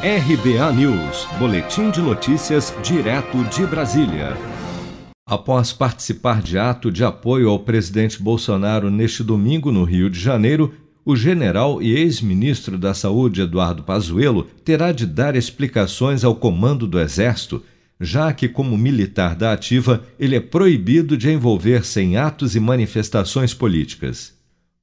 RBA News, Boletim de Notícias, direto de Brasília. Após participar de ato de apoio ao presidente Bolsonaro neste domingo no Rio de Janeiro, o general e ex-ministro da Saúde Eduardo Pazuello terá de dar explicações ao comando do Exército, já que, como militar da ativa, ele é proibido de envolver-se em atos e manifestações políticas.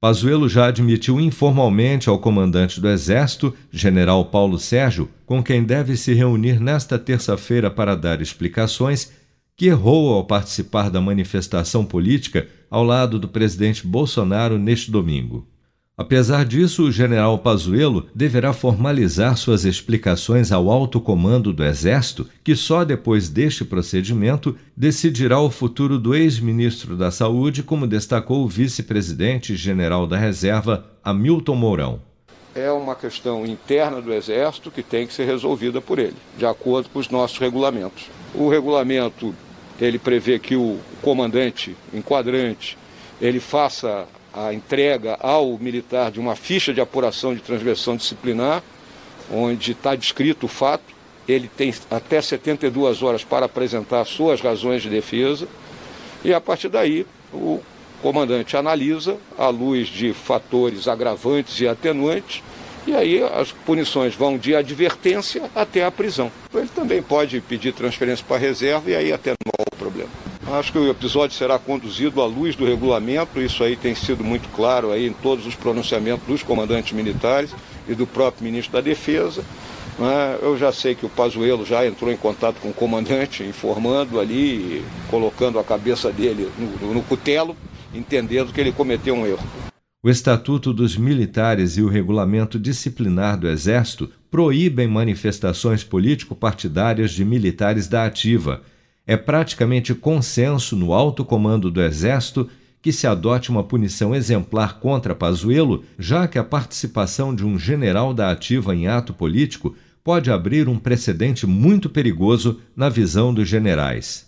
Pazuello já admitiu informalmente ao comandante do Exército, general Paulo Sérgio, com quem deve se reunir nesta terça-feira para dar explicações, que errou ao participar da manifestação política ao lado do presidente Bolsonaro neste domingo. Apesar disso, o general Pazuello deverá formalizar suas explicações ao alto comando do Exército, que só depois deste procedimento decidirá o futuro do ex-ministro da Saúde, como destacou o vice-presidente general da Reserva, Hamilton Mourão. É uma questão interna do Exército que tem que ser resolvida por ele, de acordo com os nossos regulamentos. O regulamento ele prevê que o comandante enquadrante ele faça a entrega ao militar de uma ficha de apuração de transgressão disciplinar, onde está descrito o fato. Ele tem até 72 horas para apresentar suas razões de defesa, e a partir daí o comandante analisa, à luz de fatores agravantes e atenuantes, e aí as punições vão de advertência até a prisão. Ele também pode pedir transferência para a reserva e aí o problema. Acho que o episódio será conduzido à luz do regulamento, isso aí tem sido muito claro aí em todos os pronunciamentos dos comandantes militares e do próprio ministro da Defesa. Né? Eu já sei que o Pazuello já entrou em contato com o comandante, informando ali, colocando a cabeça dele no, no cutelo, entendendo que ele cometeu um erro. O Estatuto dos Militares e o Regulamento Disciplinar do Exército proíbem manifestações político-partidárias de militares da Ativa é praticamente consenso no alto comando do Exército que se adote uma punição exemplar contra Pazuello, já que a participação de um general da ativa em ato político pode abrir um precedente muito perigoso na visão dos generais.